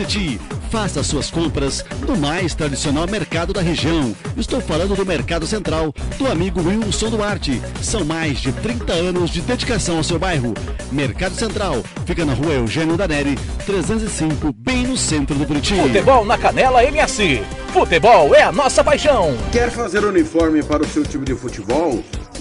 Buriti. Faça suas compras no mais tradicional mercado da região. Estou falando do Mercado Central, do amigo Wilson Duarte. São mais de 30 anos de dedicação ao seu bairro. Mercado Central fica na rua Eugênio Daneri, 305, bem no centro do Buriti. Futebol na Canela MS. Futebol é a nossa paixão. Quer fazer uniforme para o seu time de futebol?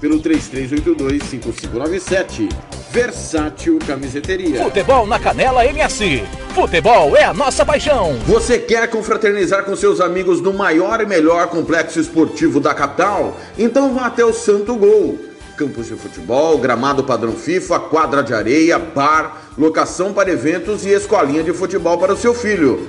pelo 33825597. Versátil Camiseteria. Futebol na Canela MS. Futebol é a nossa paixão. Você quer confraternizar com seus amigos no maior e melhor complexo esportivo da capital? Então vá até o Santo Gol. Campos de futebol, gramado padrão FIFA, quadra de areia, bar, locação para eventos e escolinha de futebol para o seu filho.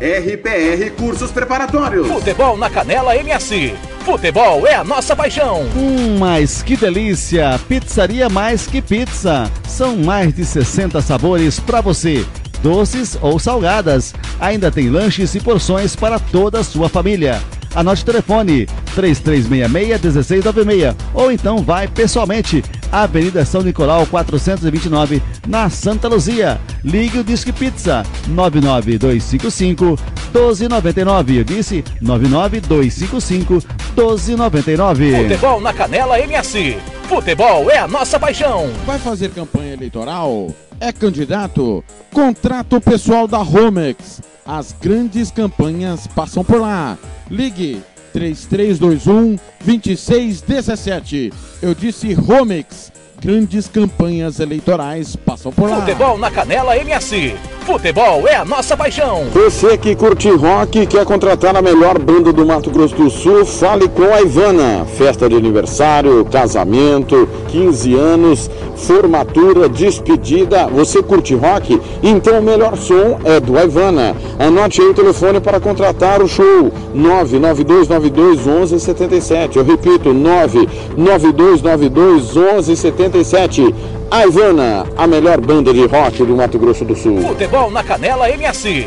RPR Cursos Preparatórios. Futebol na Canela MS. Futebol é a nossa paixão. Hum, mas que delícia! Pizzaria Mais Que Pizza. São mais de 60 sabores para você. Doces ou salgadas. Ainda tem lanches e porções para toda a sua família. Anote o telefone 3366-1696 ou então vai pessoalmente Avenida São Nicolau 429 na Santa Luzia. Ligue o Disque Pizza 99255 1299. Eu disse 99255 1299. Futebol na Canela MS. Futebol é a nossa paixão. Vai fazer campanha eleitoral? É candidato? Contrato o pessoal da Romex. As grandes campanhas passam por lá. Ligue 3321 2617. Eu disse Romex. Grandes campanhas eleitorais passam por lá. Futebol na Canela MS. Futebol é a nossa paixão. Você que curte rock e quer contratar a melhor banda do Mato Grosso do Sul, fale com a Ivana. Festa de aniversário, casamento, 15 anos, formatura, despedida. Você curte rock? Então o melhor som é do Ivana. Anote aí o telefone para contratar o show: 99292 1177. Eu repito, 99292 1177. A Ivana, a melhor banda de rock do Mato Grosso do Sul. Futebol na Canela MS.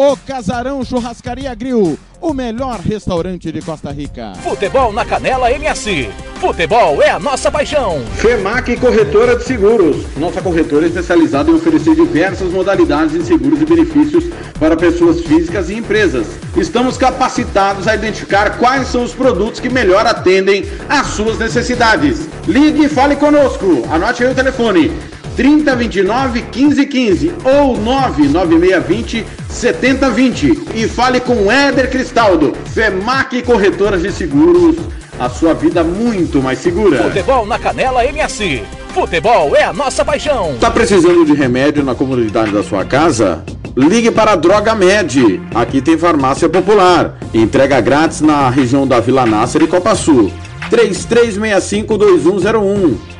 O Casarão Churrascaria Grill, o melhor restaurante de Costa Rica. Futebol na Canela MS. Futebol é a nossa paixão. FEMAC Corretora de Seguros. Nossa corretora é especializada em oferecer diversas modalidades de seguros e benefícios para pessoas físicas e empresas. Estamos capacitados a identificar quais são os produtos que melhor atendem às suas necessidades. Ligue e fale conosco. Anote aí o telefone. 3029 1515 ou 99620 7020 e fale com Éder Cristaldo, FEMAC Corretoras de Seguros, a sua vida muito mais segura. Futebol na Canela MS. Futebol é a nossa paixão. Tá precisando de remédio na comunidade da sua casa? Ligue para a Droga Med. Aqui tem farmácia popular. Entrega grátis na região da Vila Nácer e Copa Sul. 33652101.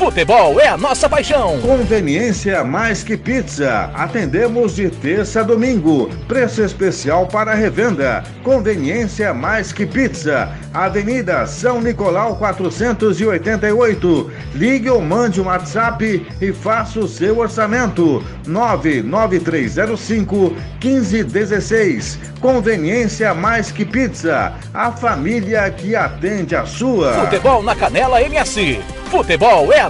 Futebol é a nossa paixão. Conveniência mais que pizza. Atendemos de terça a domingo. Preço especial para revenda. Conveniência mais que pizza. Avenida São Nicolau 488. Ligue ou mande um WhatsApp e faça o seu orçamento. 99305 1516. Conveniência mais que pizza. A família que atende a sua. Futebol na Canela MS. Futebol é a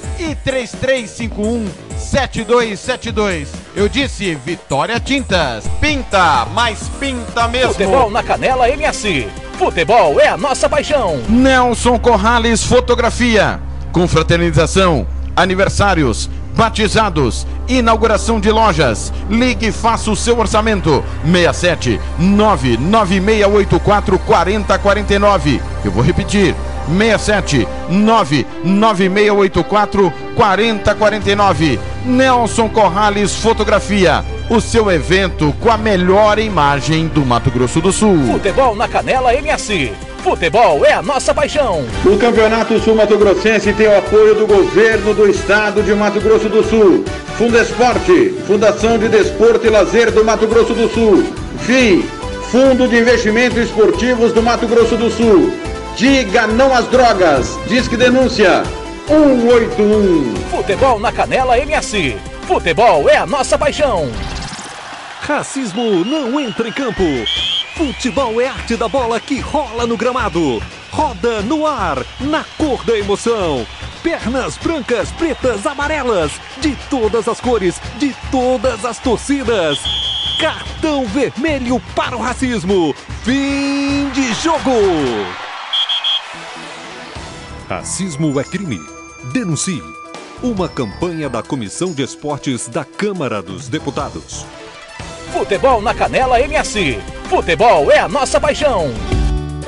e 3351 7272. Eu disse Vitória Tintas. Pinta, mas pinta mesmo. Futebol na Canela MS. Futebol é a nossa paixão. Nelson Corrales Fotografia. Confraternização, aniversários, batizados, inauguração de lojas. Ligue e faça o seu orçamento. 67 99684 4049. Eu vou repetir. 67 99684 4049. Nelson Corrales Fotografia. O seu evento com a melhor imagem do Mato Grosso do Sul. Futebol na Canela MS. Futebol é a nossa paixão. O Campeonato Sul Mato Grossense tem o apoio do governo do estado de Mato Grosso do Sul. Fundesporte, Fundação de Desporto e Lazer do Mato Grosso do Sul. FII, Fundo de Investimentos Esportivos do Mato Grosso do Sul. Diga não às drogas. Disque denúncia 181. Futebol na Canela MS. Futebol é a nossa paixão. Racismo não entra em campo. Futebol é arte da bola que rola no gramado. Roda no ar, na cor da emoção. Pernas brancas, pretas, amarelas, de todas as cores, de todas as torcidas. Cartão vermelho para o racismo. Fim de jogo. Racismo é crime. Denuncie. Uma campanha da Comissão de Esportes da Câmara dos Deputados. Futebol na Canela MS. Futebol é a nossa paixão.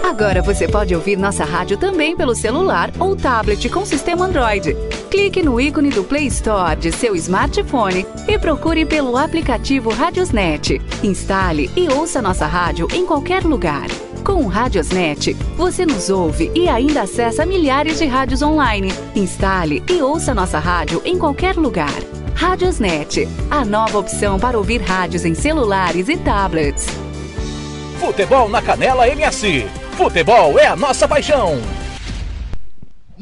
Agora você pode ouvir nossa rádio também pelo celular ou tablet com sistema Android. Clique no ícone do Play Store de seu smartphone e procure pelo aplicativo Radiosnet. Instale e ouça nossa rádio em qualquer lugar. Com o Radiosnet, você nos ouve e ainda acessa milhares de rádios online. Instale e ouça nossa rádio em qualquer lugar. Radiosnet, a nova opção para ouvir rádios em celulares e tablets. Futebol na Canela MS. Futebol é a nossa paixão.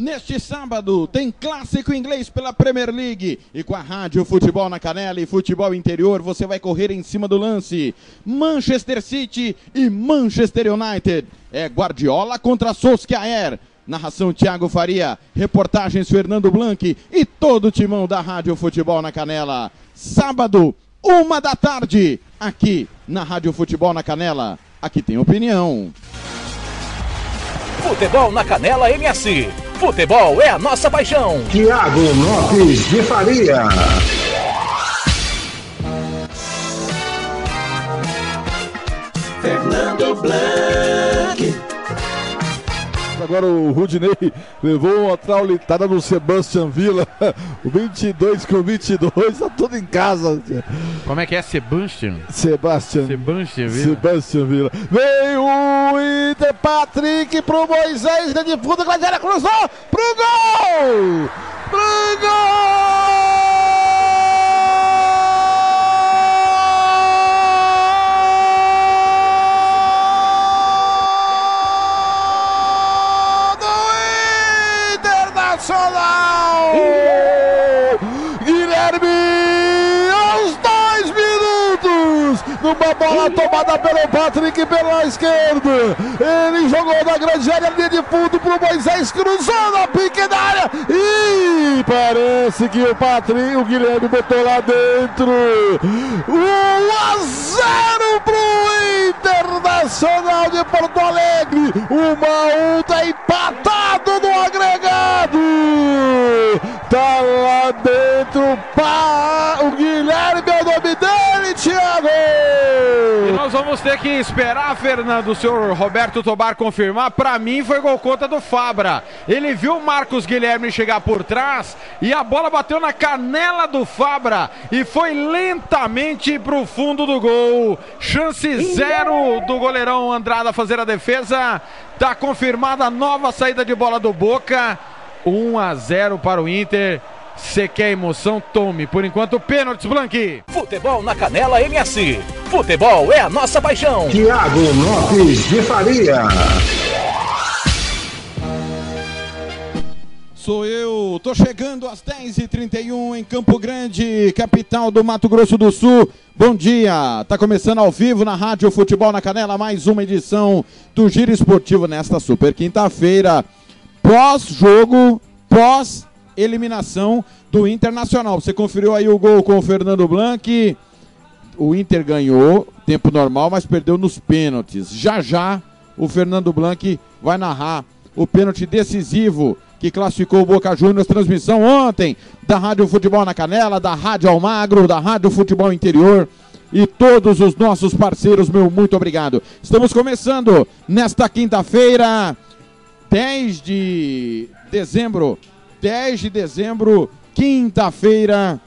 Neste sábado tem clássico inglês pela Premier League e com a Rádio Futebol na Canela e Futebol Interior você vai correr em cima do lance. Manchester City e Manchester United. É Guardiola contra Solskjaer. Narração Thiago Faria, reportagens Fernando Blanc e todo o timão da Rádio Futebol na Canela. Sábado, uma da tarde, aqui na Rádio Futebol na Canela. Aqui tem opinião. Futebol na Canela MS. Futebol é a nossa paixão. Tiago Lopes de Faria. Fernando Blanc. Agora o Rudney levou uma traulitada no Sebastian Villa. O 22 com 22, tá tudo em casa. Como é que é? Sebastian? Sebastian. Sebastian Villa. Sebastian Villa. Vem o Inter Patrick pro Moisés, de fundo, Gladiária cruzou pro gol! Pro gol! Bola tomada pelo Patrick pela esquerda. Ele jogou na grande área, linha de fundo pro Moisés, cruzou na pequena área. E parece que o Patrick, o Guilherme botou lá dentro. 1 a 0 pro Internacional de Porto Alegre. Uma a um, tá empatado no agregado. Tá lá dentro, pá, o Guilherme vamos ter que esperar, Fernando, o senhor Roberto Tobar confirmar. Pra mim foi gol conta do Fabra. Ele viu o Marcos Guilherme chegar por trás e a bola bateu na canela do Fabra e foi lentamente pro fundo do gol. Chance zero do goleirão Andrada fazer a defesa. Tá confirmada a nova saída de bola do Boca. 1 a 0 para o Inter. Você quer emoção? Tome. Por enquanto, pênaltis, Blanqui. Futebol na Canela MS. Futebol é a nossa paixão. Tiago Lopes de Faria. Sou eu, tô chegando às 10h31 em Campo Grande, capital do Mato Grosso do Sul. Bom dia, tá começando ao vivo na Rádio Futebol na Canela, mais uma edição do Giro Esportivo nesta super quinta-feira, pós-jogo, pós-eliminação do Internacional. Você conferiu aí o gol com o Fernando Blanc, o Inter ganhou, tempo normal, mas perdeu nos pênaltis. Já já o Fernando Blanc vai narrar o pênalti decisivo que classificou o Boca Juniors. Transmissão ontem da Rádio Futebol na Canela, da Rádio Almagro, da Rádio Futebol Interior e todos os nossos parceiros, meu muito obrigado. Estamos começando nesta quinta-feira, 10 de dezembro. 10 de dezembro, quinta-feira.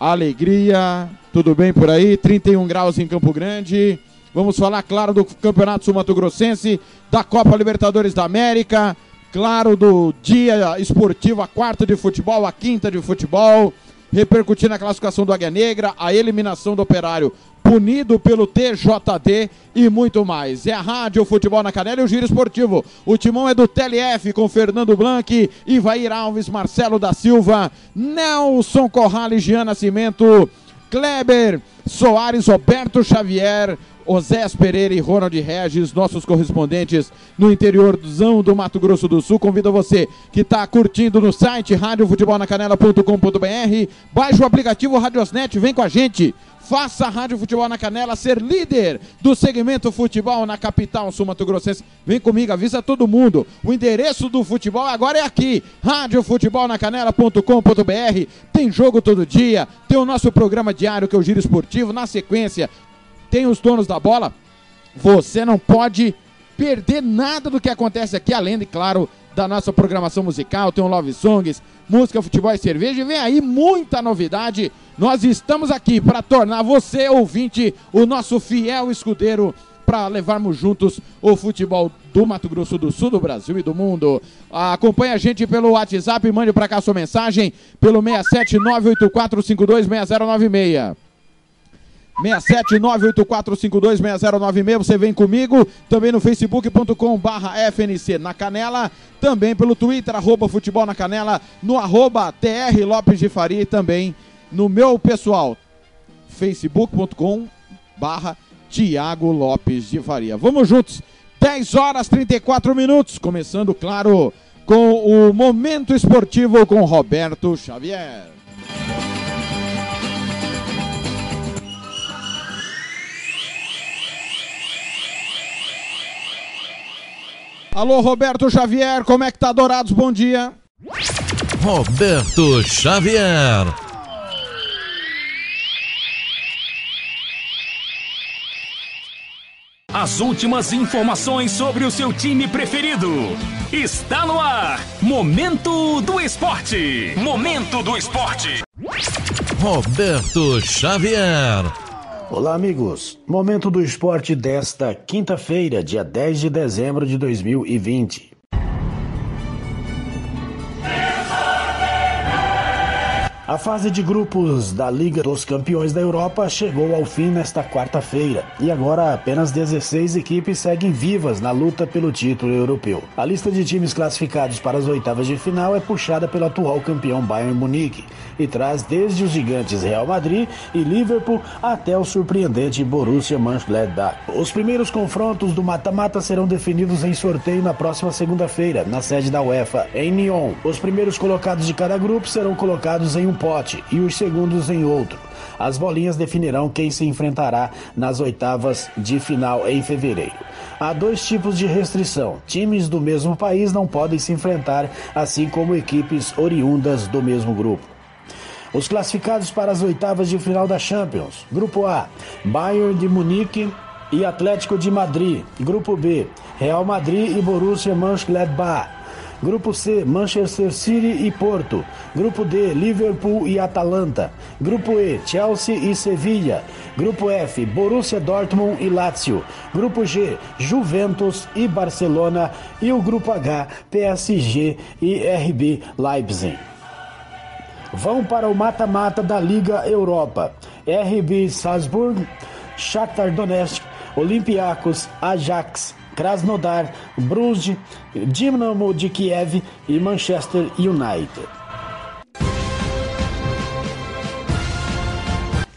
Alegria, tudo bem por aí? 31 graus em Campo Grande. Vamos falar, claro, do Campeonato Sul-Mato Grossense, da Copa Libertadores da América, claro, do dia esportivo, a quarta de futebol, a quinta de futebol, repercutindo a classificação do Águia Negra, a eliminação do Operário, punido pelo TJD e muito mais. É a Rádio Futebol na Canela e o Giro Esportivo. O timão é do TLF com Fernando Blanc, Ivair Alves, Marcelo da Silva, Nelson Corrales, Jean Nascimento, Kleber Soares, Roberto Xavier, Osés Pereira e Ronald Regis, nossos correspondentes no interiorzão do Mato Grosso do Sul. Convido você que está curtindo no site radiofutebolnacanela.com.br, baixe o aplicativo Radiosnet, vem com a gente. Faça a Rádio Futebol na Canela ser líder do segmento futebol na capital sul-mato-grossense. Vem comigo, avisa todo mundo. O endereço do futebol agora é aqui, radiofutebolnacanela.com.br. Tem jogo todo dia, tem o nosso programa diário que é o Giro Esportivo. Na sequência, tem os donos da bola. Você não pode perder nada do que acontece aqui, além, de, claro, da nossa programação musical. Tem o Love Songs, música, futebol e cerveja. E vem aí muita novidade. Nós estamos aqui para tornar você, ouvinte, o nosso fiel escudeiro para levarmos juntos o futebol do Mato Grosso do Sul, do Brasil e do mundo. Acompanhe a gente pelo WhatsApp, mande para cá sua mensagem pelo 67984526096. 67984526096, você vem comigo, também no facebook.com barra FNC na Canela, também pelo Twitter, arroba futebol na Canela, no arroba TR Lopes de Faria também no meu pessoal, facebook.com barra Tiago Lopes de Faria. Vamos juntos, 10 horas 34 minutos, começando, claro, com o Momento Esportivo com Roberto Xavier. Alô, Roberto Xavier, como é que tá, Dourados? Bom dia. Roberto Xavier. As últimas informações sobre o seu time preferido. Está no ar. Momento do Esporte. Momento do Esporte. Roberto Xavier. Olá, amigos. Momento do esporte desta quinta-feira, dia 10 de dezembro de 2020. A fase de grupos da Liga dos Campeões da Europa chegou ao fim nesta quarta-feira e agora apenas 16 equipes seguem vivas na luta pelo título europeu. A lista de times classificados para as oitavas de final é puxada pelo atual campeão Bayern Munique e traz desde os gigantes Real Madrid e Liverpool até o surpreendente Borussia Mönchengladbach. Os primeiros confrontos do mata-mata serão definidos em sorteio na próxima segunda-feira, na sede da UEFA, em Nyon. Os primeiros colocados de cada grupo serão colocados em um pote e os segundos em outro. As bolinhas definirão quem se enfrentará nas oitavas de final em fevereiro. Há dois tipos de restrição: times do mesmo país não podem se enfrentar, assim como equipes oriundas do mesmo grupo. Os classificados para as oitavas de final da Champions: Grupo A, Bayern de Munique e Atlético de Madrid. Grupo B, Real Madrid e Borussia Mönchengladbach. Grupo C, Manchester City e Porto. Grupo D, Liverpool e Atalanta. Grupo E, Chelsea e Sevilha. Grupo F, Borussia Dortmund e Lazio. Grupo G, Juventus e Barcelona. E o Grupo H, PSG e RB Leipzig. Vão para o mata-mata da Liga Europa. RB Salzburg, Shakhtar Donetsk, Olympiacos, Ajax, Krasnodar, Bruges, Dinamo de Kiev e Manchester United.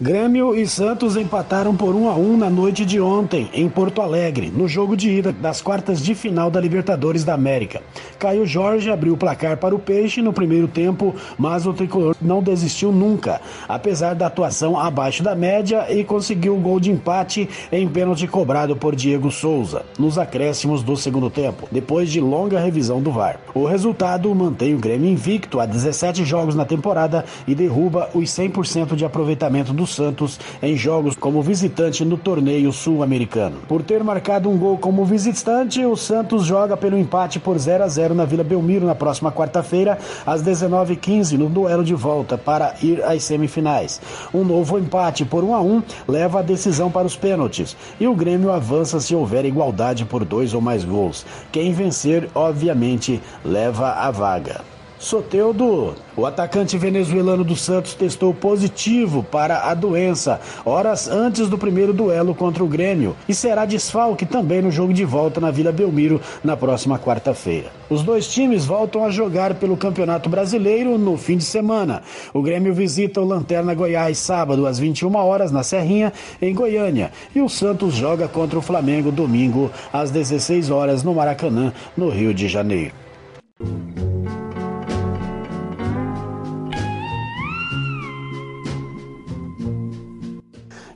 Grêmio e Santos empataram por 1 a 1 na noite de ontem em Porto Alegre, no jogo de ida das quartas de final da Libertadores da América. Caio Jorge abriu o placar para o Peixe no primeiro tempo, mas o tricolor não desistiu nunca, apesar da atuação abaixo da média e conseguiu um gol de empate em pênalti cobrado por Diego Souza, nos acréscimos do segundo tempo, depois de longa revisão do VAR. O resultado mantém o Grêmio invicto a 17 jogos na temporada e derruba os 100% de aproveitamento do Santos em jogos como visitante no torneio sul-americano. Por ter marcado um gol como visitante, o Santos joga pelo empate por 0 a 0 na Vila Belmiro na próxima quarta-feira, às 19h15, no duelo de volta para ir às semifinais. Um novo empate por 1 a 1 leva a decisão para os pênaltis e o Grêmio avança se houver igualdade por dois ou mais gols. Quem vencer, obviamente, leva a vaga. Soteudo, o atacante venezuelano do Santos testou positivo para a doença horas antes do primeiro duelo contra o Grêmio e será desfalque também no jogo de volta na Vila Belmiro na próxima quarta-feira. Os dois times voltam a jogar pelo Campeonato Brasileiro no fim de semana. O Grêmio visita o Lanterna Goiás sábado às 21 horas na Serrinha, em Goiânia, e o Santos joga contra o Flamengo domingo às 16 horas no Maracanã, no Rio de Janeiro.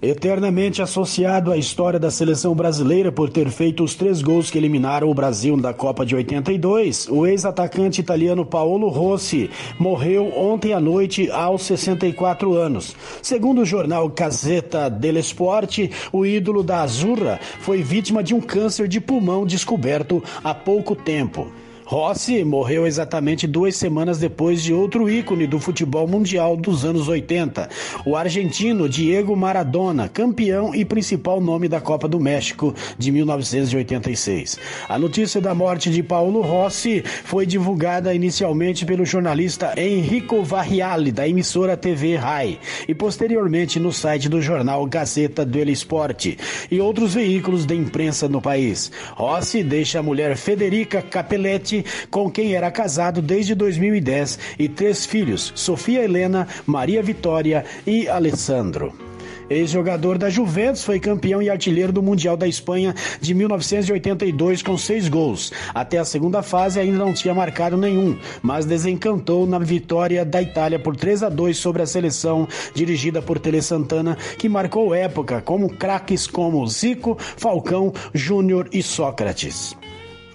Eternamente associado à história da seleção brasileira por ter feito os três gols que eliminaram o Brasil da Copa de 82, o ex-atacante italiano Paolo Rossi morreu ontem à noite aos 64 anos. Segundo o jornal Gazzetta dello Sport, o ídolo da Azurra foi vítima de um câncer de pulmão descoberto há pouco tempo. Rossi morreu exatamente duas semanas depois de outro ícone do futebol mundial dos anos 80, o argentino Diego Maradona, campeão e principal nome da Copa do México de 1986. A notícia da morte de Paulo Rossi foi divulgada inicialmente pelo jornalista Enrico Varriale, da emissora TV Rai, e posteriormente no site do jornal Gazeta dello Sport e outros veículos da imprensa no país. Rossi deixa a mulher Federica Capelletti com quem era casado desde 2010, e três filhos: Sofia Helena, Maria Vitória e Alessandro. Ex-jogador da Juventus, foi campeão e artilheiro do Mundial da Espanha de 1982 com seis gols. Até a segunda fase ainda não tinha marcado nenhum, mas desencantou na vitória da Itália por 3 a 2 sobre a seleção dirigida por Tele Santana, que marcou época como craques como Zico, Falcão, Júnior e Sócrates.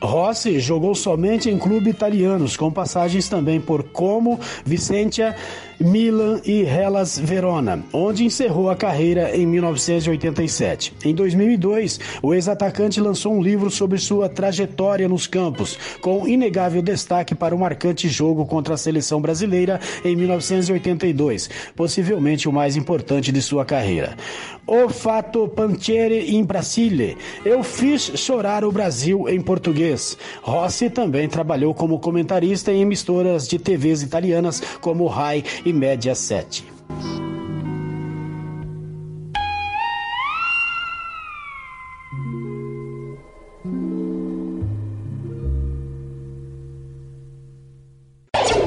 Rossi jogou somente em clubes italianos, com passagens também por Como, Vicentia, Milan e Hellas Verona, onde encerrou a carreira em 1987. Em 2002, o ex-atacante lançou um livro sobre sua trajetória nos campos, com inegável destaque para o marcante jogo contra a seleção brasileira em 1982, possivelmente o mais importante de sua carreira. O fato panciere in Brasile. Eu fiz chorar o Brasil em português. Rossi também trabalhou como comentarista em emissoras de TVs italianas como Rai e e média 7.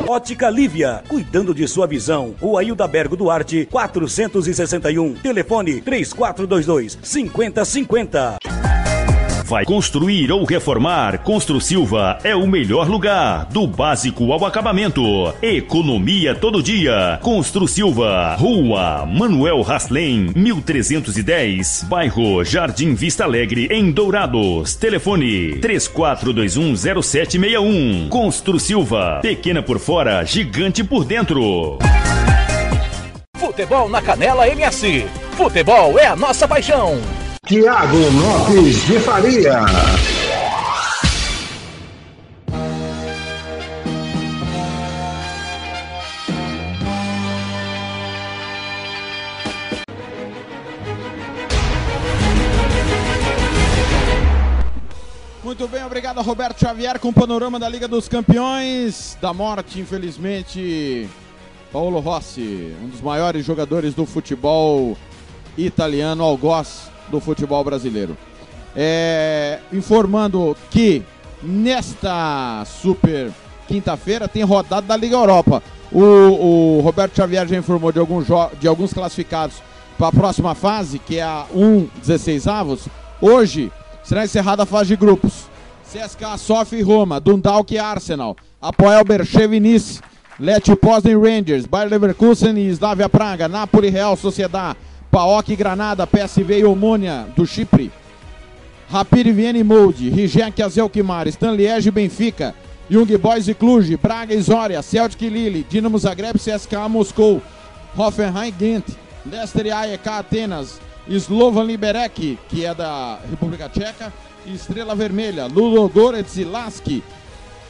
Ótica Lívia, cuidando de sua visão. Rua Hilda Bergo Duarte, 461. Telefone 3422 5050. Vai construir ou reformar? Constru Silva é o melhor lugar, do básico ao acabamento. Economia todo dia. Constru Silva, Rua Manuel Raslen, 1310, bairro Jardim Vista Alegre, em Dourados. Telefone 34210761. Constru Silva, pequena por fora, gigante por dentro. Futebol na Canela MS. Futebol é a nossa paixão. Tiago Lopes de Faria. Muito bem, obrigado Roberto Xavier com o panorama da Liga dos Campeões. Da morte, infelizmente, Paulo Rossi, um dos maiores jogadores do futebol italiano, algoz do futebol brasileiro. É, informando que nesta super quinta-feira tem rodada da Liga Europa. O, o Roberto Xavier já informou de alguns, de alguns classificados para a próxima fase, que é a 1 16 avos. Hoje será encerrada a fase de grupos. CSKA Sofia e Roma, Dundalk e Arsenal, Apoel Berchev e Nice, Leti Rangers, Bayer Leverkusen e Slavia Praga, Napoli Real Sociedad, PAOK Granada, PSV e Omônia do Chipre, Rapid Viena e Molde, Rijek Azelkmar, e Benfica, Young Boys e Cluj, Braga e Zória, Celtic e Lille, Dinamo Zagreb, CSKA Moscou, Hoffenheim Ghent, Leicester e AEK Atenas, Slovan Liberec, que é da República Tcheca, Estrela Vermelha, Ludogorets e Lask,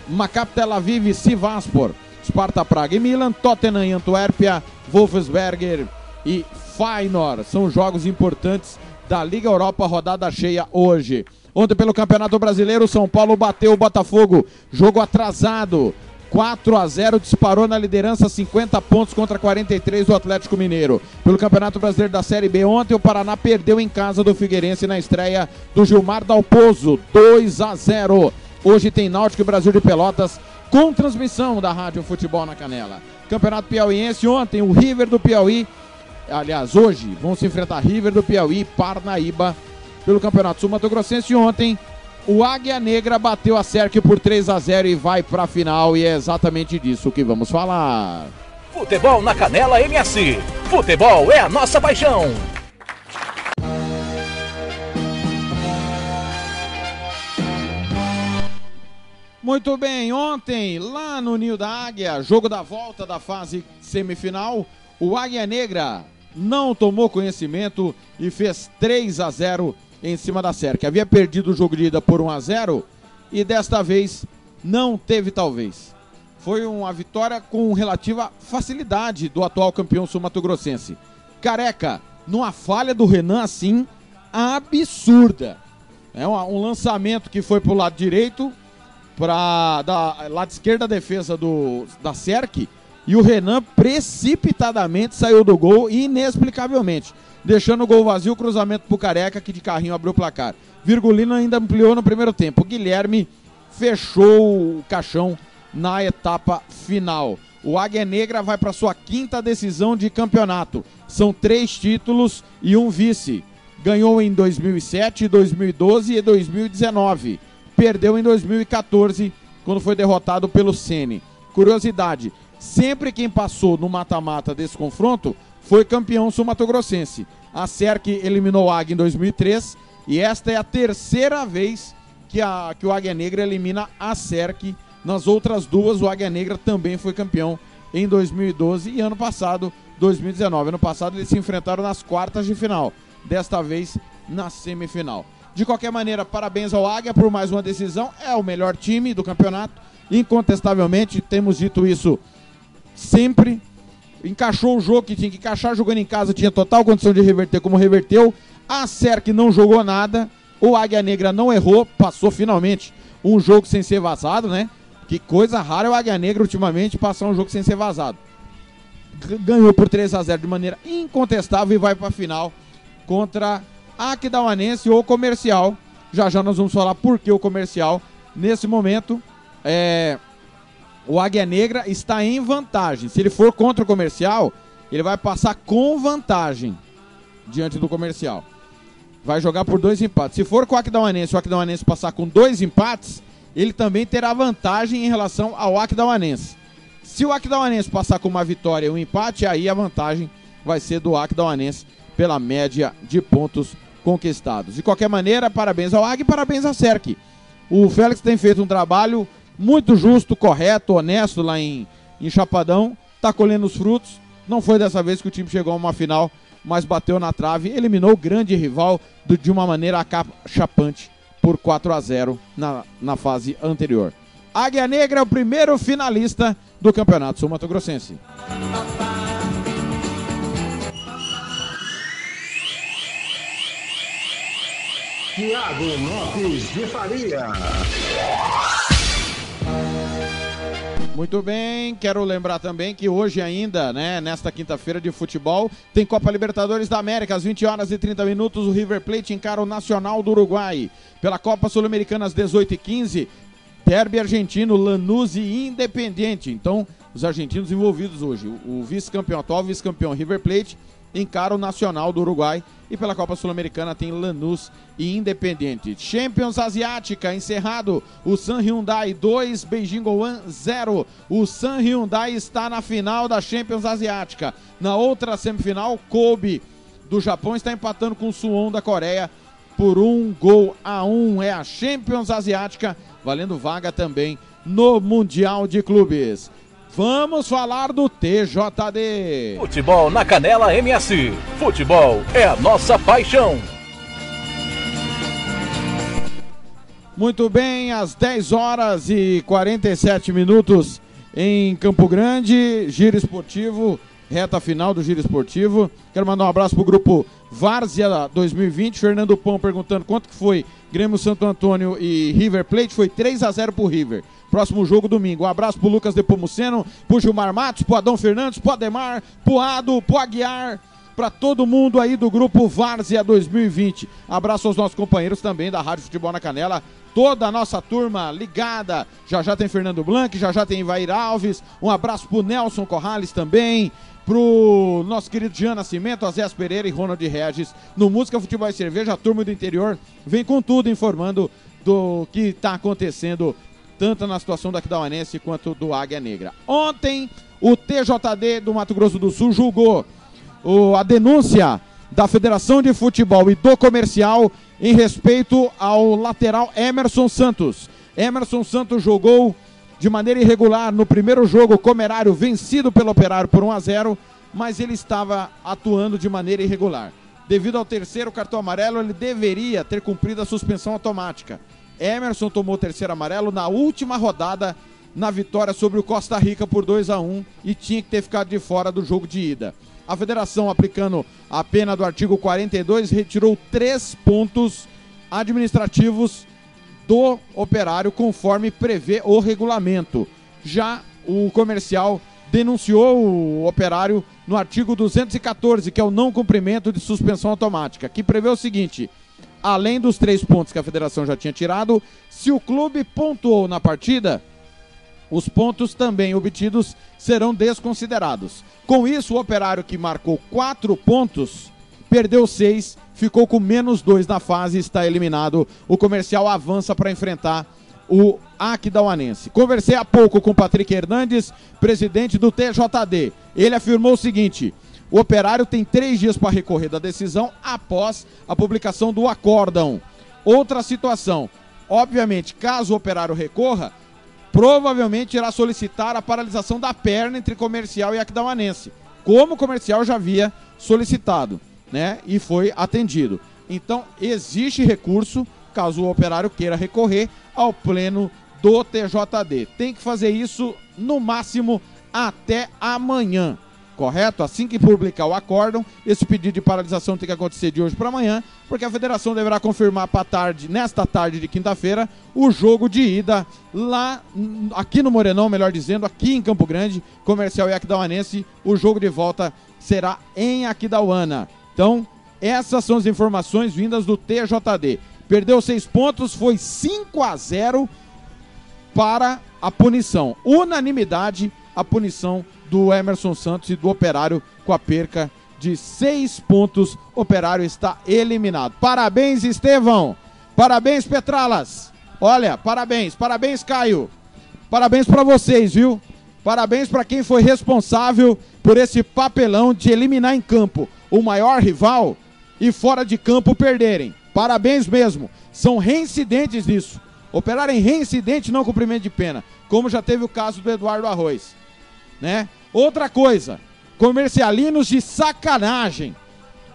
Macap Tel Aviv e Sivaspor, Sparta Praga e Milan, Tottenham e Antuérpia, Wolfsberger e Feyenoord. São jogos importantes da Liga Europa, rodada cheia hoje. Ontem pelo Campeonato Brasileiro, São Paulo bateu o Botafogo, jogo atrasado. 4 a 0 disparou na liderança, 50 pontos contra 43 do Atlético Mineiro. Pelo Campeonato Brasileiro da Série B, ontem o Paraná perdeu em casa do Figueirense na estreia do Gilmar Dalpozo, 2 a 0. Hoje tem Náutico Brasil de Pelotas com transmissão da Rádio Futebol na Canela. Campeonato Piauiense ontem, o River do Piauí, aliás, hoje vão se enfrentar River do Piauí e Parnaíba pelo Campeonato Sul Mato Grossense ontem. O Águia Negra bateu a Cerque por 3 a 0 e vai para a final e é exatamente disso que vamos falar. Futebol na Canela MS. Futebol é a nossa paixão. Muito bem, ontem lá no Ninho da Águia, jogo da volta da fase semifinal, o Águia Negra não tomou conhecimento e fez 3 a 0 em cima da Cerca. Havia perdido o jogo de ida por 1 a 0 e desta vez não teve talvez. Foi uma vitória com relativa facilidade do atual campeão sul-mato-grossense. Careca, numa falha do Renan assim, absurda. É um, lançamento que foi pro lado direito, para da lado esquerdo da defesa do da Cerque e o Renan precipitadamente saiu do gol inexplicavelmente, deixando o gol vazio, cruzamento pro Careca que de carrinho abriu o placar. Virgulino ainda ampliou no primeiro tempo. Guilherme fechou o caixão na etapa final. O Águia Negra vai para sua quinta decisão de campeonato. São três títulos e um vice. Ganhou em 2007, 2012 e 2019 perdeu em 2014, quando foi derrotado pelo Sene. Curiosidade, sempre quem passou no mata-mata desse confronto foi campeão sul-mato-grossense. A SERC eliminou o Águia em 2003 e esta é a terceira vez que, a, que o Águia Negra elimina a SERC. Nas outras duas, o Águia Negra também foi campeão em 2012 e ano passado, 2019. Ano passado eles se enfrentaram nas quartas de final, desta vez na semifinal. De qualquer maneira, parabéns ao Águia por mais uma decisão. É o melhor time do campeonato, incontestavelmente. Temos dito isso sempre. Encaixou o jogo que tinha que encaixar, jogando em casa, tinha total condição de reverter como reverteu. A SERC não jogou nada. O Águia Negra não errou, passou finalmente um jogo sem ser vazado, né? Que coisa rara o Águia Negra ultimamente passar um jogo sem ser vazado. ganhou por 3 a 0 de maneira incontestável e vai para a final contra Aquidauanense ou Comercial. Já já nós vamos falar por que o Comercial. Nesse momento, é, o Águia Negra está em vantagem. Se ele for contra o Comercial, ele vai passar com vantagem diante do Comercial. Vai jogar por dois empates. Se for com o Aquidauanense, o Aquidauanense passar com dois empates, ele também terá vantagem em relação ao Aquidauanense. Se o Aquidauanense passar com uma vitória e um empate, aí a vantagem vai ser do Aquidauanense pela média de pontos conquistados. De qualquer maneira, parabéns ao Águia e parabéns à Serk. O Félix tem feito um trabalho muito justo, correto, honesto lá em, em Chapadão, está colhendo os frutos. Não foi dessa vez que o time chegou a uma final, mas bateu na trave, eliminou o grande rival do, de uma maneira acachapante por 4 a 0 na, na fase anterior. Águia Negra é o primeiro finalista do Campeonato Sul Mato Grossense. Tiago Lopes de Faria. Muito bem, quero lembrar também que hoje ainda, né, nesta quinta-feira de futebol, tem Copa Libertadores da América, às 20 horas e 30 minutos, o River Plate encara o Nacional do Uruguai. Pela Copa Sul-Americana às 18 e 15 derby argentino, Lanús e Independiente. Então, os argentinos envolvidos hoje, o vice-campeão, atual vice-campeão River Plate encara o Nacional do Uruguai e pela Copa Sul-Americana tem Lanús e Independente. Champions Asiática encerrado, o San Hyundai 2, Beijing One 0. O San Hyundai está na final da Champions Asiática. Na outra semifinal, Kobe do Japão está empatando com o Suwon da Coreia por um gol a um. É a Champions Asiática, valendo vaga também no Mundial de Clubes. Vamos falar do TJD. Futebol na Canela MS. Futebol é a nossa paixão. Muito bem, às 10 horas e 47 minutos em Campo Grande, Giro Esportivo, reta final do Giro Esportivo. Quero mandar um abraço pro grupo Várzea 2020. Fernando Pão perguntando quanto que foi Grêmio Santo Antônio e River Plate. Foi 3 a 0 pro River. Próximo jogo domingo. Um abraço pro Lucas Depomuceno, pro Gilmar Matos, pro Adão Fernandes, pro Ademar, pro Ado, pro Aguiar, para todo mundo aí do grupo Várzea 2020. Abraço aos nossos companheiros também da Rádio Futebol na Canela. Toda a nossa turma ligada. Já já tem Fernando Blanc, já já tem Ivair Alves. Um abraço pro Nelson Corrales também pro nosso querido Jean Nascimento, Azés Pereira e Ronald Regis. No Música, Futebol e Cerveja, a turma do interior vem com tudo informando do que está acontecendo tanto na situação da Aquidauanense quanto do Águia Negra. Ontem, o TJD do Mato Grosso do Sul julgou o, a denúncia da Federação de Futebol e do Comercial em respeito ao lateral Emerson Santos. Emerson Santos jogou de maneira irregular no primeiro jogo comerário vencido pelo Operário por 1 a 0, mas ele estava atuando de maneira irregular. Devido ao terceiro cartão amarelo, ele deveria ter cumprido a suspensão automática. Emerson tomou terceiro amarelo na última rodada na vitória sobre o Costa Rica por 2 a 1 e tinha que ter ficado de fora do jogo de ida. A federação, aplicando a pena do artigo 42, retirou três pontos administrativos do operário, conforme prevê o regulamento. Já o comercial denunciou o operário no artigo 214, que é o não cumprimento de suspensão automática, que prevê o seguinte: além dos três pontos que a federação já tinha tirado, se o clube pontuou na partida, os pontos também obtidos serão desconsiderados. Com isso, o operário que marcou quatro pontos perdeu seis, ficou com menos dois na fase e está eliminado. O comercial avança para enfrentar o Aquidauanense. Conversei há pouco com Patrick Hernandes, presidente do TJD. Ele afirmou o seguinte: o operário tem três dias para recorrer da decisão após a publicação do acórdão. Outra situação, obviamente, caso o operário recorra, provavelmente irá solicitar a paralisação da perna entre comercial e aquidauanense, como o comercial já havia solicitado, né? E foi atendido. Então, existe recurso, caso o operário queira recorrer ao pleno do TJD. Tem que fazer isso no máximo até amanhã. Correto? Assim que publicar o acórdão, esse pedido de paralisação tem que acontecer de hoje para amanhã, porque a federação deverá confirmar para tarde, nesta tarde de quinta-feira, o jogo de ida lá hum, aqui no Morenão, melhor dizendo, aqui em Campo Grande, Comercial e Aquidauanense, o jogo de volta será em Aquidauana. Então, essas são as informações vindas do TJD. Perdeu seis pontos, foi 5 a 0 para a punição. Unanimidade a punição do Emerson Santos e do Operário com a perca de seis pontos. Operário está eliminado. Parabéns, Estevão. Parabéns, Petralas. Olha, parabéns, parabéns, Caio. Parabéns para vocês, viu? Parabéns para quem foi responsável por esse papelão de eliminar em campo o maior rival e fora de campo perderem. Parabéns mesmo. São reincidentes disso. Operário em reincidente não cumprimento de pena, como já teve o caso do Eduardo Arroz né? Outra coisa, comercialinos de sacanagem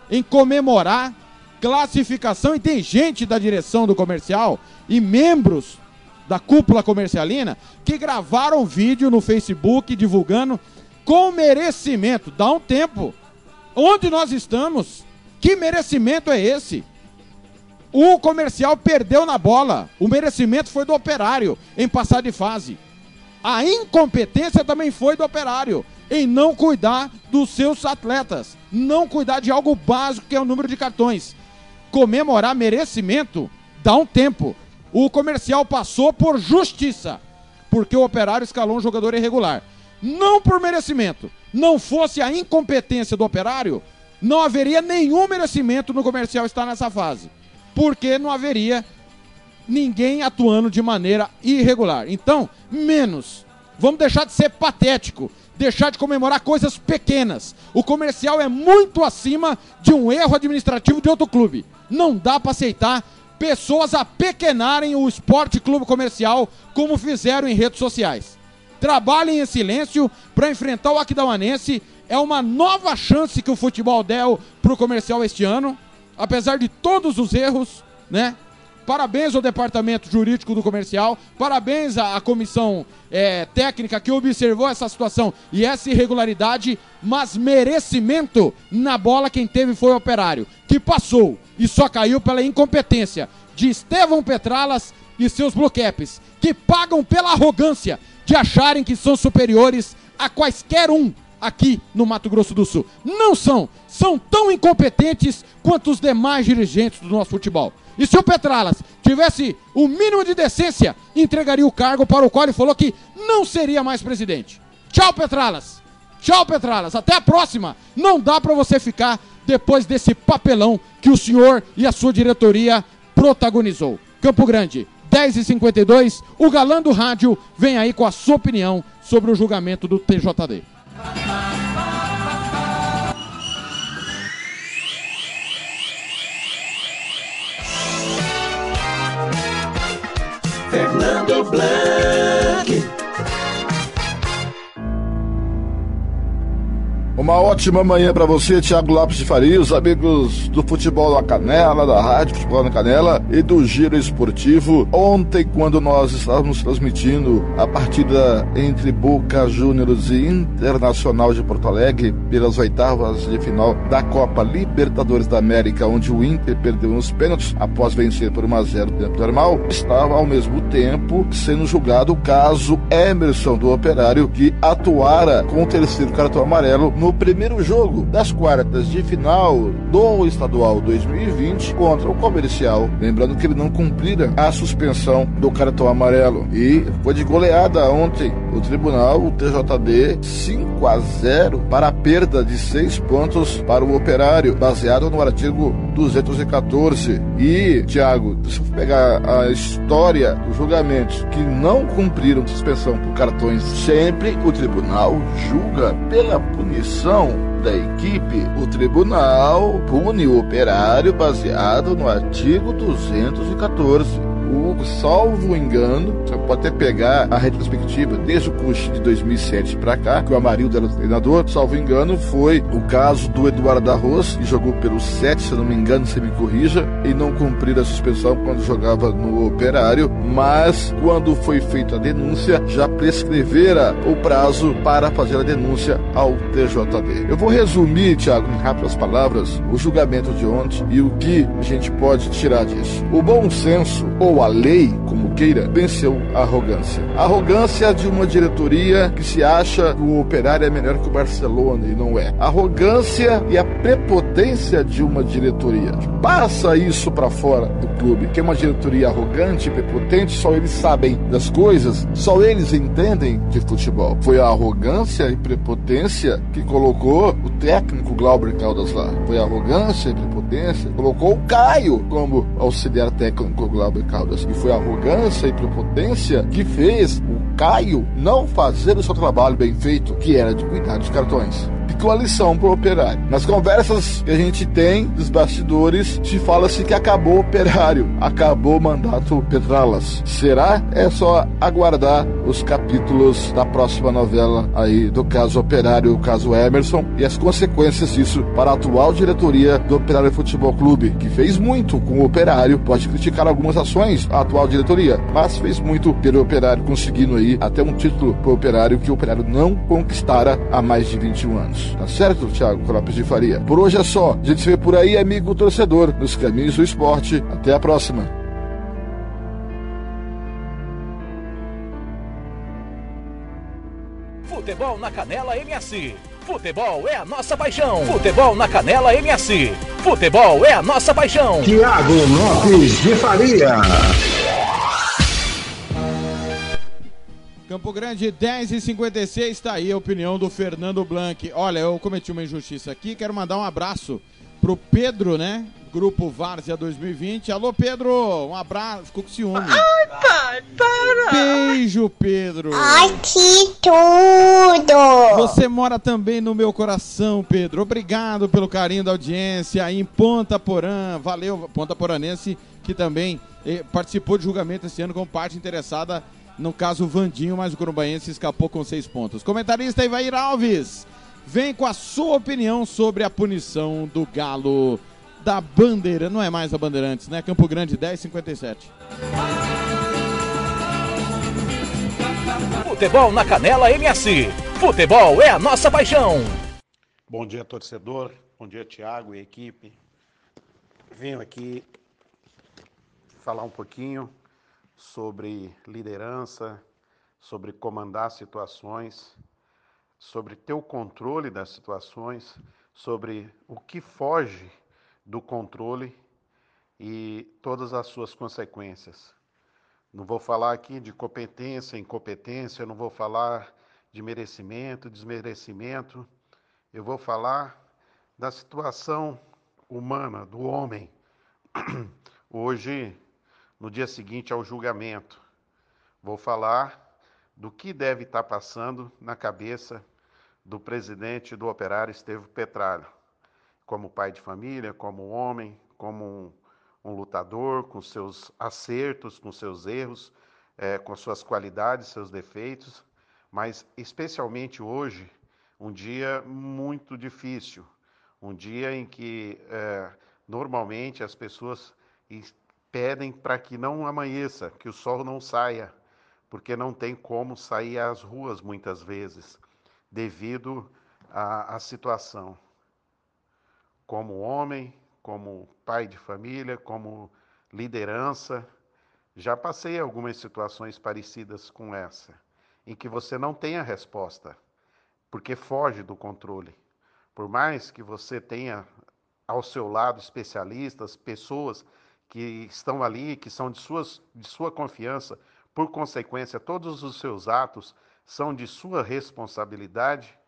em comemorar classificação e tem gente da direção do comercial e membros da cúpula comercialina que gravaram vídeo no Facebook divulgando com merecimento. Dá um tempo. Onde nós estamos? Que merecimento é esse? O comercial perdeu na bola. O merecimento foi do operário em passar de fase. A incompetência também foi do operário em não cuidar dos seus atletas, não cuidar de algo básico que é o número de cartões. Comemorar merecimento dá um tempo. O comercial passou por justiça, porque o operário escalou um jogador irregular. Não por merecimento. Não fosse a incompetência do operário, não haveria nenhum merecimento no comercial estar nessa fase. Porque não haveria ninguém atuando de maneira irregular. Então, menos. Vamos deixar de ser patético, deixar de comemorar coisas pequenas. O comercial é muito acima de um erro administrativo de outro clube. Não dá para aceitar pessoas apequenarem o esporte clube comercial como fizeram em redes sociais. Trabalhem em silêncio para enfrentar o Aquidauanense. É uma nova chance que o futebol deu para o comercial este ano. Apesar de todos os erros, né? Parabéns ao departamento jurídico do comercial, parabéns à, à comissão é, técnica que observou essa situação e essa irregularidade, mas merecimento na bola quem teve foi o operário, que passou e só caiu pela incompetência de Estevão Petralas e seus bloqueps, que pagam pela arrogância de acharem que são superiores a quaisquer um aqui no Mato Grosso do Sul. Não são, são tão incompetentes quanto os demais dirigentes do nosso futebol. E se o Petralas tivesse o mínimo de decência, entregaria o cargo para o qual ele falou que não seria mais presidente. Tchau, Petralas. Tchau, Petralas. Até a próxima. Não dá para você ficar depois desse papelão que o senhor e a sua diretoria protagonizou. Campo Grande, 10h52. O galã do rádio vem aí com a sua opinião sobre o julgamento do TJD. Fernando Blanc. Uma ótima manhã para você, Thiago Lopes de Faria, os amigos do Futebol na Canela, da Rádio Futebol na Canela e do Giro Esportivo. Ontem, quando nós estávamos transmitindo a partida entre Boca Juniors e Internacional de Porto Alegre pelas oitavas de final da Copa Libertadores da América, onde o Inter perdeu nos pênaltis após vencer por 1 a 0 no tempo normal, estava ao mesmo tempo sendo julgado o caso Emerson do Operário, que atuara com o terceiro cartão amarelo no primeiro jogo das quartas de final do Estadual 2020 contra o Comercial. Lembrando que ele não cumprira a suspensão do cartão amarelo. E foi de goleada ontem o tribunal, o TJD, 5 a 0 para a perda de seis pontos para o operário, baseado no artigo 214. E, Thiago, se for pegar a história dos julgamentos que não cumpriram suspensão por cartões, sempre o tribunal julga pela punição da equipe, o tribunal pune o operário baseado no artigo 214. O, salvo engano, você pode até pegar a retrospectiva desde o curso de 2007 para cá, que o Amarildo era treinador, salvo engano, foi o caso do Eduardo Darros, que jogou pelo 7, se não me engano, se me corrija, e não cumpriu a suspensão quando jogava no Operário, mas quando foi feita a denúncia, já prescrevera o prazo para fazer a denúncia ao TJD. Eu vou resumir, Tiago, em rápidas palavras, o julgamento de ontem e o que a gente pode tirar disso. O bom senso, ou a lei, como queira, venceu a arrogância. A arrogância de uma diretoria que se acha que o operário é melhor que o Barcelona e não é. A arrogância e a prepotência de uma diretoria. Passa isso para fora do clube, que é uma diretoria arrogante e prepotente, só eles sabem das coisas, só eles entendem de futebol. Foi a arrogância e prepotência que colocou o técnico Glauber Caldas lá. Foi a arrogância e prepotência que colocou o Caio como auxiliar técnico Glauber Caldas. E foi a arrogância e prepotência que fez o Caio não fazer o seu trabalho bem feito, que era de cuidar dos cartões fica uma lição pro operário. Nas conversas que a gente tem dos bastidores, se fala-se que acabou o operário, acabou o mandato Petralas. Será? É só aguardar os capítulos da próxima novela aí do caso operário, o caso Emerson e as consequências disso para a atual diretoria do Operário Futebol Clube, que fez muito com o operário, pode criticar algumas ações a atual diretoria, mas fez muito pelo operário conseguindo aí até um título pro operário que o operário não conquistara há mais de 21 anos. Tá certo, Thiago Lopes de Faria? Por hoje é só. A gente se vê por aí, amigo torcedor, nos caminhos do esporte. Até a próxima. Futebol na Canela MS. Futebol é a nossa paixão. Futebol na Canela MS. Futebol é a nossa paixão. Tiago Lopes de Faria. Campo Grande 10 e 56 está aí a opinião do Fernando Blanc. Olha, eu cometi uma injustiça aqui, quero mandar um abraço pro Pedro, né? Grupo Várzea 2020. Alô, Pedro, um abraço. Ficou com ciúme. Ai, pai, para! Beijo, Pedro. Ai, que tudo! Você mora também no meu coração, Pedro. Obrigado pelo carinho da audiência em Ponta Porã. Valeu, Ponta Poranense, que também eh, participou de julgamento esse ano como parte interessada no caso Vandinho, mas o Corumbaense escapou com seis pontos. Comentarista Ivair Alves, vem com a sua opinião sobre a punição do Galo da Bandeira. Não é mais a Bandeirantes, né? Campo Grande 1057. Futebol na Canela MS. Futebol é a nossa paixão. Bom dia, torcedor. Bom dia, Tiago e equipe. Venho aqui falar um pouquinho sobre liderança, sobre comandar situações, sobre ter o controle das situações, sobre o que foge do controle e todas as suas consequências. Não vou falar aqui de competência, incompetência, não vou falar de merecimento, desmerecimento. Eu vou falar da situação humana, do homem. Hoje, no dia seguinte ao julgamento. Vou falar do que deve estar passando na cabeça do presidente do operário Estevo Petralho, como pai de família, como homem, como um, um lutador, com seus acertos, com seus erros, é, com suas qualidades, seus defeitos, mas especialmente hoje, um dia muito difícil, um dia em que é, normalmente as pessoas pedem para que não amanheça, que o sol não saia, porque não tem como sair às ruas muitas vezes, devido à, à situação. Como homem, como pai de família, como liderança, já passei algumas situações parecidas com essa, em que você não tem a resposta, porque foge do controle. Por mais que você tenha ao seu lado especialistas, pessoas que estão ali, que são de, suas, de sua confiança, por consequência, todos os seus atos são de sua responsabilidade,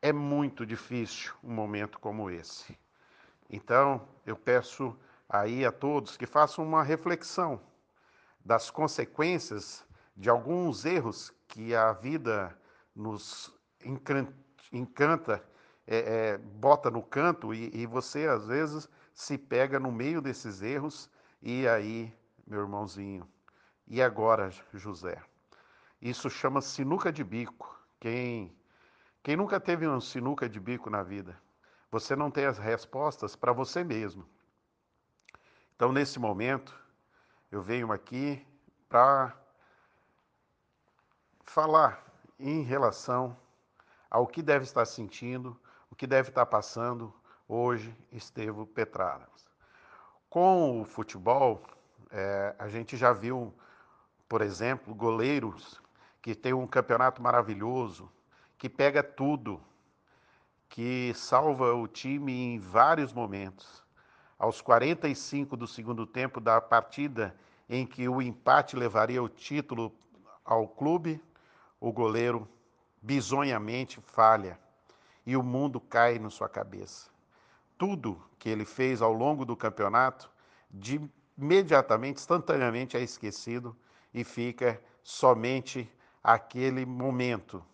é muito difícil um momento como esse. Então, eu peço aí a todos que façam uma reflexão das consequências de alguns erros que a vida nos encanta, é, é, bota no canto e, e você, às vezes, se pega no meio desses erros e aí meu irmãozinho. E agora, José? Isso chama sinuca de bico. Quem, quem nunca teve um sinuca de bico na vida? Você não tem as respostas para você mesmo. Então, nesse momento, eu venho aqui para falar em relação ao que deve estar sentindo, o que deve estar passando hoje Estevo Petraras. Com o futebol, é, a gente já viu, por exemplo, goleiros que têm um campeonato maravilhoso, que pega tudo, que salva o time em vários momentos. Aos 45 do segundo tempo da partida em que o empate levaria o título ao clube, o goleiro bizonhamente falha e o mundo cai na sua cabeça. Tudo que ele fez ao longo do campeonato, de imediatamente, instantaneamente é esquecido e fica somente aquele momento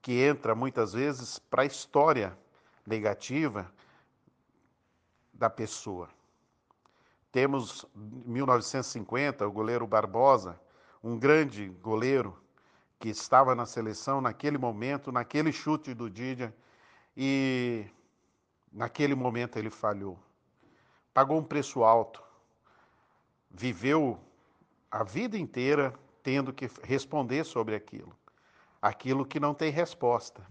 que entra muitas vezes para a história negativa da pessoa. Temos 1950 o goleiro Barbosa, um grande goleiro que estava na seleção naquele momento, naquele chute do Didia, e naquele momento ele falhou. Pagou um preço alto. Viveu a vida inteira tendo que responder sobre aquilo. Aquilo que não tem resposta.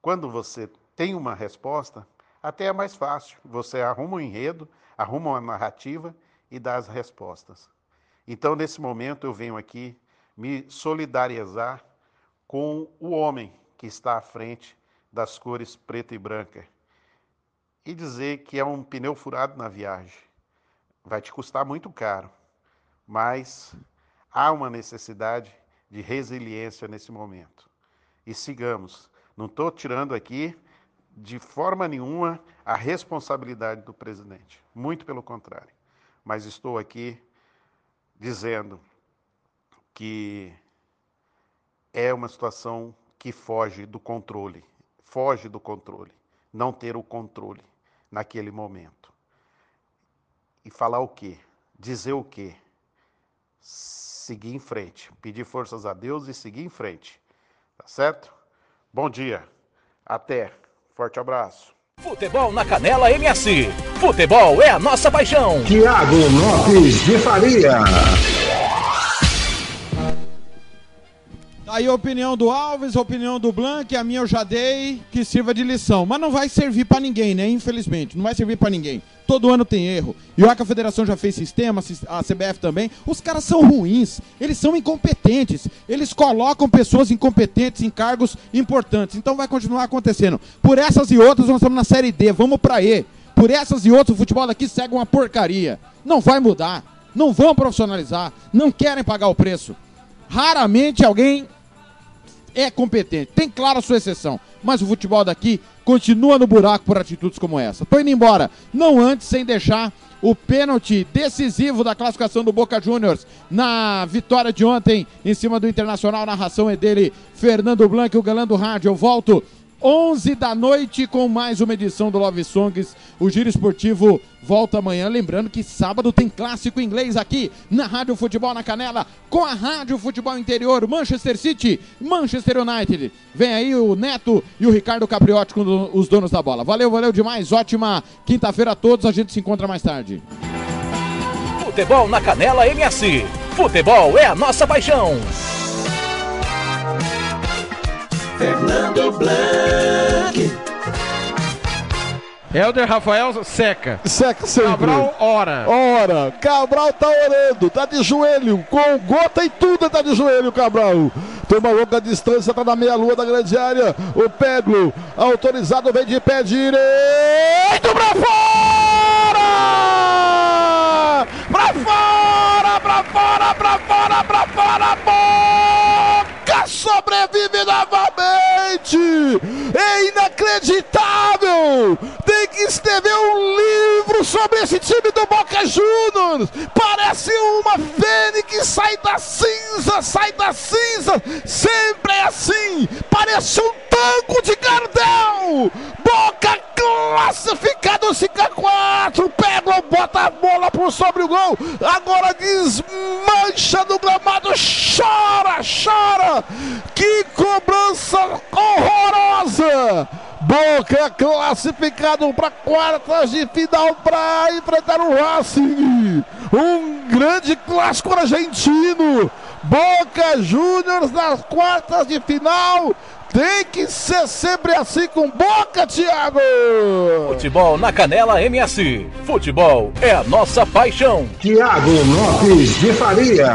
Quando você tem uma resposta, até é mais fácil. Você arruma um enredo, arruma uma narrativa e dá as respostas. Então, nesse momento, eu venho aqui me solidarizar com o homem que está à frente das cores preta e branca e dizer que é um pneu furado na viagem. Vai te custar muito caro, mas há uma necessidade de resiliência nesse momento. E sigamos. Não estou tirando aqui de forma nenhuma a responsabilidade do presidente. Muito pelo contrário. Mas estou aqui dizendo que é uma situação que foge do controle, foge do controle, não ter o controle naquele momento. E falar o quê? Dizer o quê? Seguir em frente, pedir forças a Deus e seguir em frente. Tá certo? Bom dia. Até. Forte abraço. Futebol na Canela MS. Futebol é a nossa paixão. Tiago Lopes de Faria. Aí a opinião do Alves, a opinião do Blanc, a minha eu já dei, que sirva de lição. Mas não vai servir para ninguém, né? Infelizmente, não vai servir para ninguém. Todo ano tem erro. E olha que a federação já fez sistema, a CBF também. Os caras são ruins, eles são incompetentes. Eles colocam pessoas incompetentes em cargos importantes. Então vai continuar acontecendo. Por essas e outras, nós estamos na Série D, vamos pra E. Por essas e outras, o futebol daqui segue uma porcaria. Não vai mudar. Não vão profissionalizar. Não querem pagar o preço. Raramente alguém é competente. Tem claro a sua exceção. Mas o futebol daqui continua no buraco por atitudes como essa. Tô indo embora. Não antes sem deixar o pênalti decisivo da classificação do Boca Juniors na vitória de ontem em cima do Internacional. Narração é dele, Fernando Blanc, o galã do rádio. Eu volto 11 da noite com mais uma edição do Love Songs. O Giro Esportivo volta amanhã. Lembrando que sábado tem clássico inglês aqui na Rádio Futebol na Canela com a Rádio Futebol Interior, Manchester City, Manchester United. Vem aí o Neto e o Ricardo Capriotti com os donos da bola. Valeu, valeu demais. Ótima quinta-feira a todos. A gente se encontra mais tarde. Futebol na Canela MS. Futebol é a nossa paixão. Fernando Blanc. Helder Rafael seca. Seca sempre. Cabral ora. Ora. Cabral tá orando, tá de joelho, com gota e tudo tá de joelho, Cabral. Tem uma longa distância, tá na meia-lua da grande área. O Pedro, autorizado, vem de pé direito pra fora! Pra fora, pra fora, pra fora, pra fora, Sobrevive novamente! É inacreditável! Tem que escrever um livro sobre esse time do Boca Juniors! Parece uma fênix, sai da cinza, sai da cinza! Sempre é assim! Parece um tango de Gardel! Boca classificado 5x4. Pega, bota a bola por sobre o gol. Agora desmancha no gramado. Chora, chora. Que cobrança horrorosa. Boca classificado para quartas de final para enfrentar o Racing. Um grande clássico argentino. Boca Juniors nas quartas de final. Tem que ser sempre assim com Boca, Thiago. Futebol na Canela MS. Futebol é a nossa paixão. Tiago Lopes de Faria.